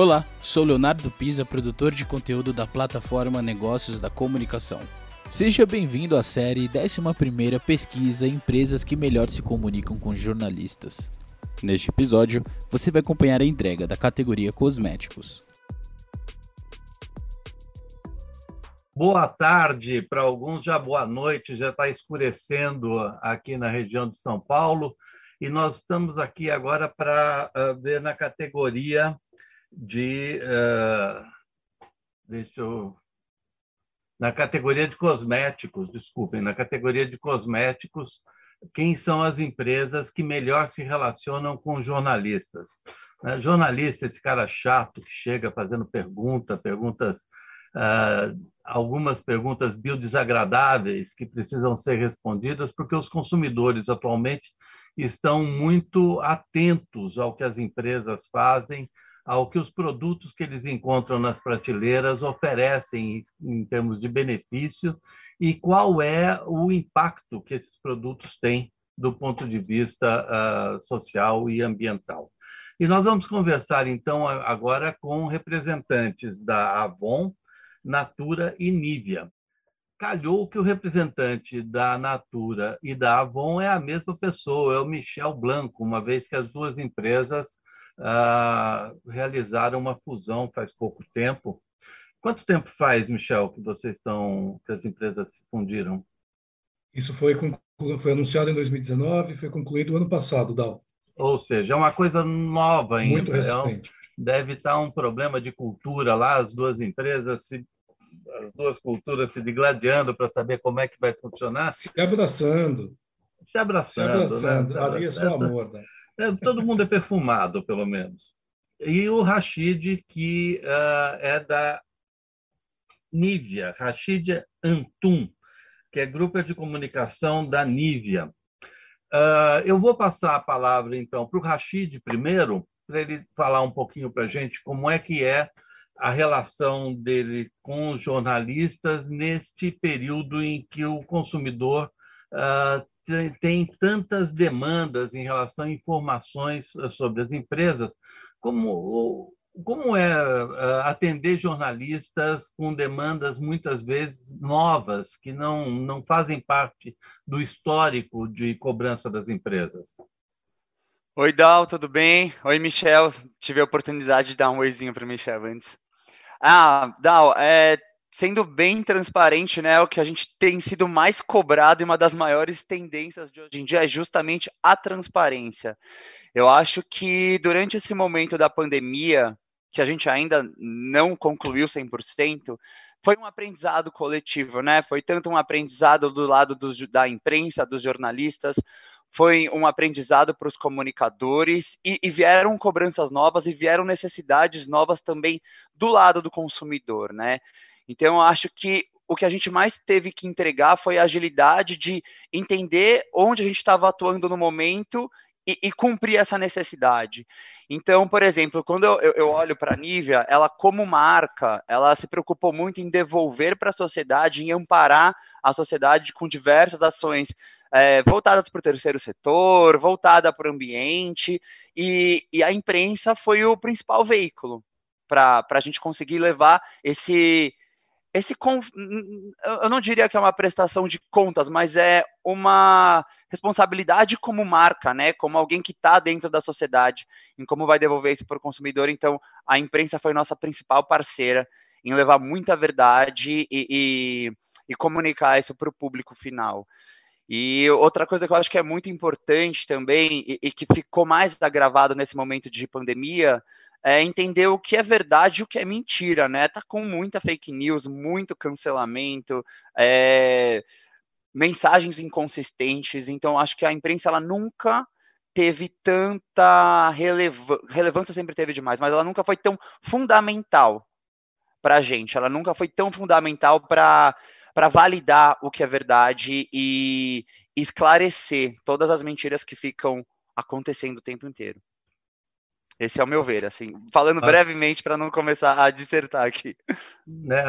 Olá, sou Leonardo Pisa, produtor de conteúdo da plataforma Negócios da Comunicação. Seja bem-vindo à série 11 Pesquisa Empresas que melhor se comunicam com jornalistas. Neste episódio, você vai acompanhar a entrega da categoria Cosméticos. Boa tarde, para alguns já boa noite, já está escurecendo aqui na região de São Paulo e nós estamos aqui agora para uh, ver na categoria de. Uh, deixa eu. Na categoria de cosméticos, desculpem, na categoria de cosméticos, quem são as empresas que melhor se relacionam com jornalistas? Uh, jornalista, esse cara chato que chega fazendo pergunta, perguntas. Uh, algumas perguntas biodesagradáveis que precisam ser respondidas, porque os consumidores atualmente estão muito atentos ao que as empresas fazem, ao que os produtos que eles encontram nas prateleiras oferecem em termos de benefício e qual é o impacto que esses produtos têm do ponto de vista uh, social e ambiental. E nós vamos conversar, então, agora com representantes da Avon, Natura e Nivea calhou que o representante da Natura e da Avon é a mesma pessoa, é o Michel Blanco, uma vez que as duas empresas realizaram uma fusão faz pouco tempo. Quanto tempo faz, Michel, que vocês estão, que as empresas se fundiram? Isso foi, foi anunciado em 2019 e foi concluído ano passado, Dal. Ou seja, é uma coisa nova ainda. Muito recente. É um, deve estar um problema de cultura lá, as duas empresas se as duas culturas se digladiando para saber como é que vai funcionar. Se abraçando. Se abraçando. Se abraçando. Né? Ali é só amor. Né? É, todo mundo é perfumado, pelo menos. E o Rashid, que uh, é da Nívia, Rashid Antum, que é grupo de comunicação da Nívia. Uh, eu vou passar a palavra, então, para o Rashid primeiro, para ele falar um pouquinho para a gente como é que é a relação dele com os jornalistas neste período em que o consumidor uh, tem, tantas demandas em relação a informações ah, sobre as empresas, como, como é uh, atender jornalistas com demandas muitas vezes novas, que não, não fazem parte do histórico de cobrança das empresas? Oi, Dal, tudo bem? Oi, Michel. Tive a oportunidade de dar um oizinho para o Michel antes. Ah, Dal, é, sendo bem transparente, né, o que a gente tem sido mais cobrado e uma das maiores tendências de hoje em dia é justamente a transparência. Eu acho que durante esse momento da pandemia, que a gente ainda não concluiu 100%, foi um aprendizado coletivo, né? Foi tanto um aprendizado do lado dos, da imprensa, dos jornalistas, foi um aprendizado para os comunicadores e, e, vieram cobranças novas e vieram necessidades novas também do lado do consumidor, né? Então, eu acho que o que a gente mais teve que entregar foi a agilidade de entender onde a gente estava atuando no momento e, e, cumprir essa necessidade. Então, por exemplo, quando eu, eu olho para a Nivea, ela como marca, ela se preocupou muito em devolver para a sociedade, em amparar a sociedade com diversas ações é, voltadas para o terceiro setor, voltada para o ambiente, e, e, a imprensa foi o principal veículo para a gente conseguir levar esse. Esse, eu não diria que é uma prestação de contas, mas é uma responsabilidade como marca, né? Como alguém que está dentro da sociedade, em como vai devolver isso para o consumidor. Então, a imprensa foi nossa principal parceira em levar muita verdade e, e, e comunicar isso para o público final. E outra coisa que eu acho que é muito importante também, e, e, que ficou mais agravado nesse momento de pandemia, é entender o que é verdade e o que é mentira, né? Tá com muita fake news, muito cancelamento, é, mensagens inconsistentes. Então, acho que a imprensa ela nunca teve tanta relevância, relevância sempre teve demais, mas ela nunca foi tão fundamental para a gente. Ela nunca foi tão fundamental para para validar o que é verdade e esclarecer todas as mentiras que ficam acontecendo o tempo inteiro. Esse é o meu ver, assim, falando ah. brevemente para não começar a dissertar aqui. Né,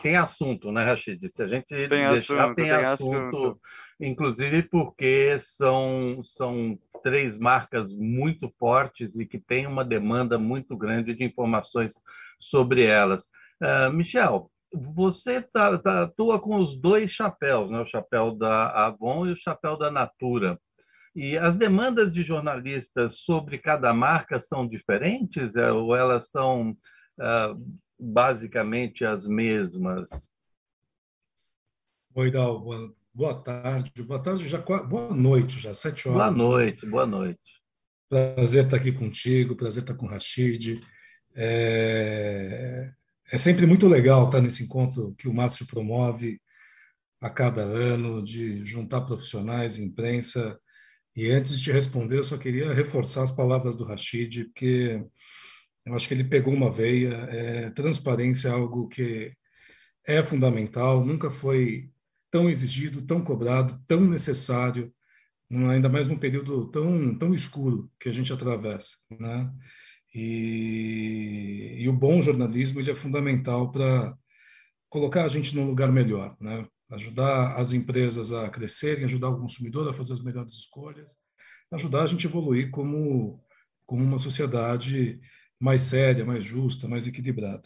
tem assunto, né, Rachid? Se a gente tem deixar, assunto, tem, tem assunto. assunto. inclusive porque são, são três marcas muito fortes e que têm uma demanda muito grande de informações sobre elas. Uh, Michel, você tá, tá, atua com os dois chapéus, né? o chapéu da Avon e o chapéu da Natura. E as demandas de jornalistas sobre cada marca são diferentes é, ou elas são uh, basicamente as mesmas? Oi, Dal, boa, boa tarde. Boa tarde, já boa noite, já, sete horas. Boa noite, boa noite. Prazer estar aqui contigo, prazer estar com o Rachid. É, é sempre muito legal estar nesse encontro que o Márcio promove a cada ano, de juntar profissionais, imprensa. E antes de te responder, eu só queria reforçar as palavras do Rachid, porque eu acho que ele pegou uma veia. É, transparência é algo que é fundamental, nunca foi tão exigido, tão cobrado, tão necessário, ainda mais num período tão, tão escuro que a gente atravessa. Né? E, e o bom jornalismo ele é fundamental para colocar a gente num lugar melhor, né? ajudar as empresas a crescerem, ajudar o consumidor a fazer as melhores escolhas, ajudar a gente a evoluir como, como uma sociedade mais séria, mais justa, mais equilibrada.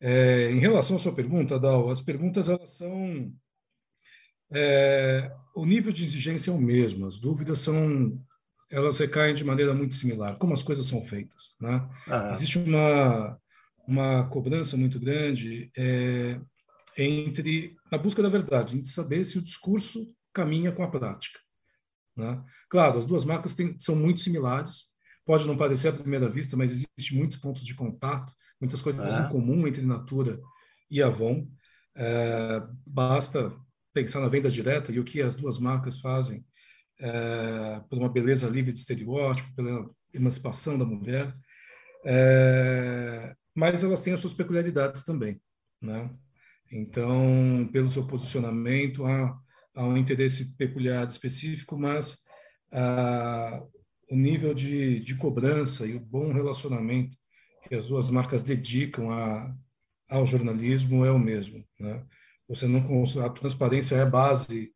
É, em relação à sua pergunta, Dal, as perguntas elas são é, o nível de exigência é o mesmo, as dúvidas são elas recaem de maneira muito similar, como as coisas são feitas. Né? Ah. Existe uma, uma cobrança muito grande é, entre a busca da verdade, de saber se o discurso caminha com a prática. Né? Claro, as duas marcas têm, são muito similares, pode não parecer à primeira vista, mas existem muitos pontos de contato, muitas coisas ah. em comum entre Natura e Avon. É, basta pensar na venda direta e o que as duas marcas fazem é, por uma beleza livre de estereótipo, pela emancipação da mulher, é, mas elas têm as suas peculiaridades também, né? Então, pelo seu posicionamento, há, há um interesse peculiar específico, mas ah, o nível de, de cobrança e o bom relacionamento que as duas marcas dedicam a, ao jornalismo é o mesmo, né? Você não a transparência é a base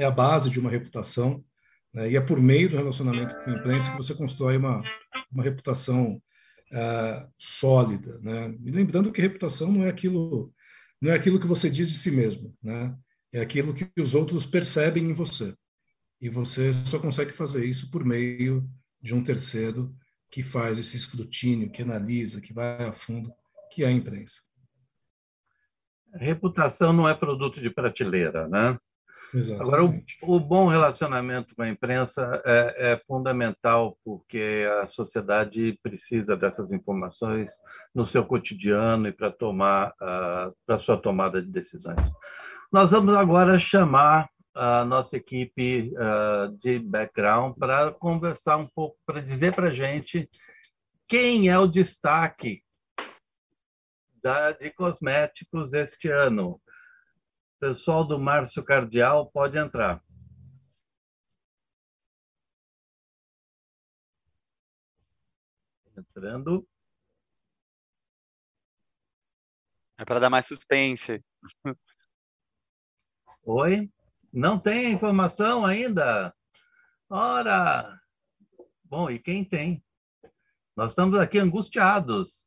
é a base de uma reputação né? e é por meio do relacionamento com a imprensa que você constrói uma uma reputação uh, sólida, né? E lembrando que reputação não é aquilo não é aquilo que você diz de si mesmo, né? É aquilo que os outros percebem em você. E você só consegue fazer isso por meio de um terceiro que faz esse escrutínio, que analisa, que vai a fundo, que é a imprensa. reputação não é produto de prateleira, né? Exatamente. Agora, o, o, bom relacionamento com a imprensa é, é, fundamental porque a sociedade precisa dessas informações no seu cotidiano e para tomar uh, para sua tomada de decisões. Nós vamos agora chamar a nossa equipe uh, de background para conversar um pouco, para dizer para a gente quem é o destaque da, de cosméticos este ano. Pessoal do Márcio Cardial, pode entrar. Entrando. É para dar mais suspense. Oi? Não tem informação ainda? Ora! Bom, e quem tem? Nós estamos aqui angustiados.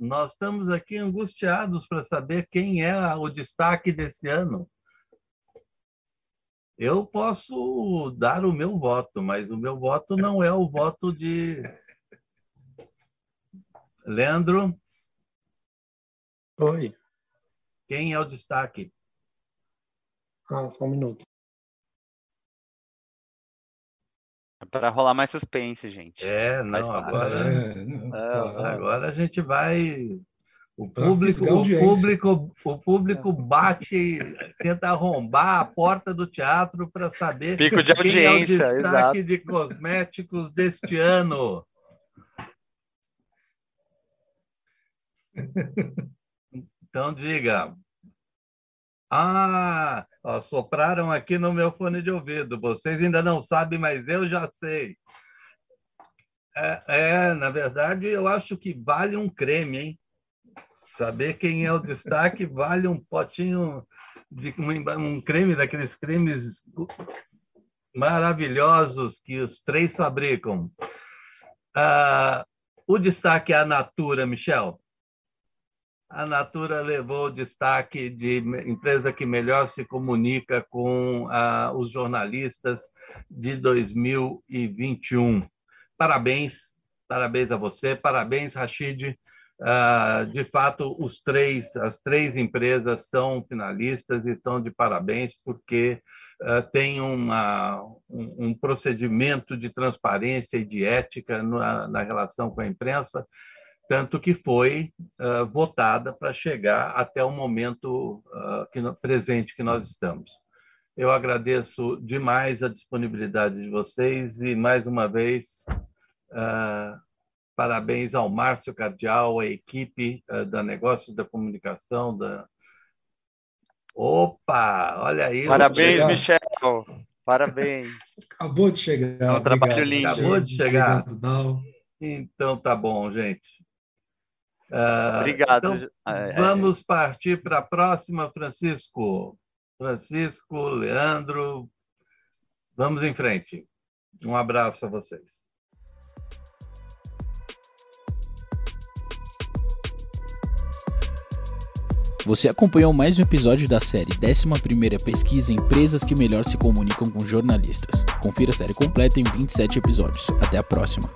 Nós estamos aqui angustiados para saber quem é o destaque desse ano. Eu posso dar o meu voto, mas o meu voto não é o voto de. Leandro? Oi. Quem é o destaque? Ah, só um minuto. É para rolar mais suspense, gente. É, não, agora, é, não, é, agora a gente vai. O público, o público, o público bate, tenta arrombar a porta do teatro para saber Pico de audiência, quem é o destaque exato. de cosméticos deste ano. Então diga, ah, ó, sopraram aqui no meu fone de ouvido. Vocês ainda não sabem, mas eu já sei. É, é, na verdade, eu acho que vale um creme, hein? Saber quem é o destaque vale um potinho de um creme daqueles cremes maravilhosos que os três fabricam. Uh, o destaque é a Natura, Michel. A Natura levou o destaque de empresa que melhor se comunica com uh, os jornalistas de 2021. Parabéns, parabéns a você, parabéns, Rachid. Uh, de fato, os três, as três empresas são finalistas e estão de parabéns, porque uh, tem uma, um, um, procedimento de transparência e de ética na, na relação com a imprensa, tanto que foi uh, votada para chegar até o momento que, presente que nós estamos. Eu agradeço demais a disponibilidade de vocês e, mais uma vez, Parabéns ao Márcio Cardial, à equipe uh, da Negócios da Comunicação. Da... Opa, olha aí. Parabéns, Michel. Parabéns. Acabou de chegar. É um trabalho lindo. Acabou de chegar. Obrigado, então tá bom, gente. Uh, Obrigado. Então, é, é. vamos partir para a próxima, Francisco. Francisco, Leandro, vamos em frente. Um abraço a vocês. Você acompanhou mais um episódio da série 11 Pesquisa Empresas que Melhor Se Comunicam com Jornalistas. Confira a série completa em 27 episódios. Até a próxima.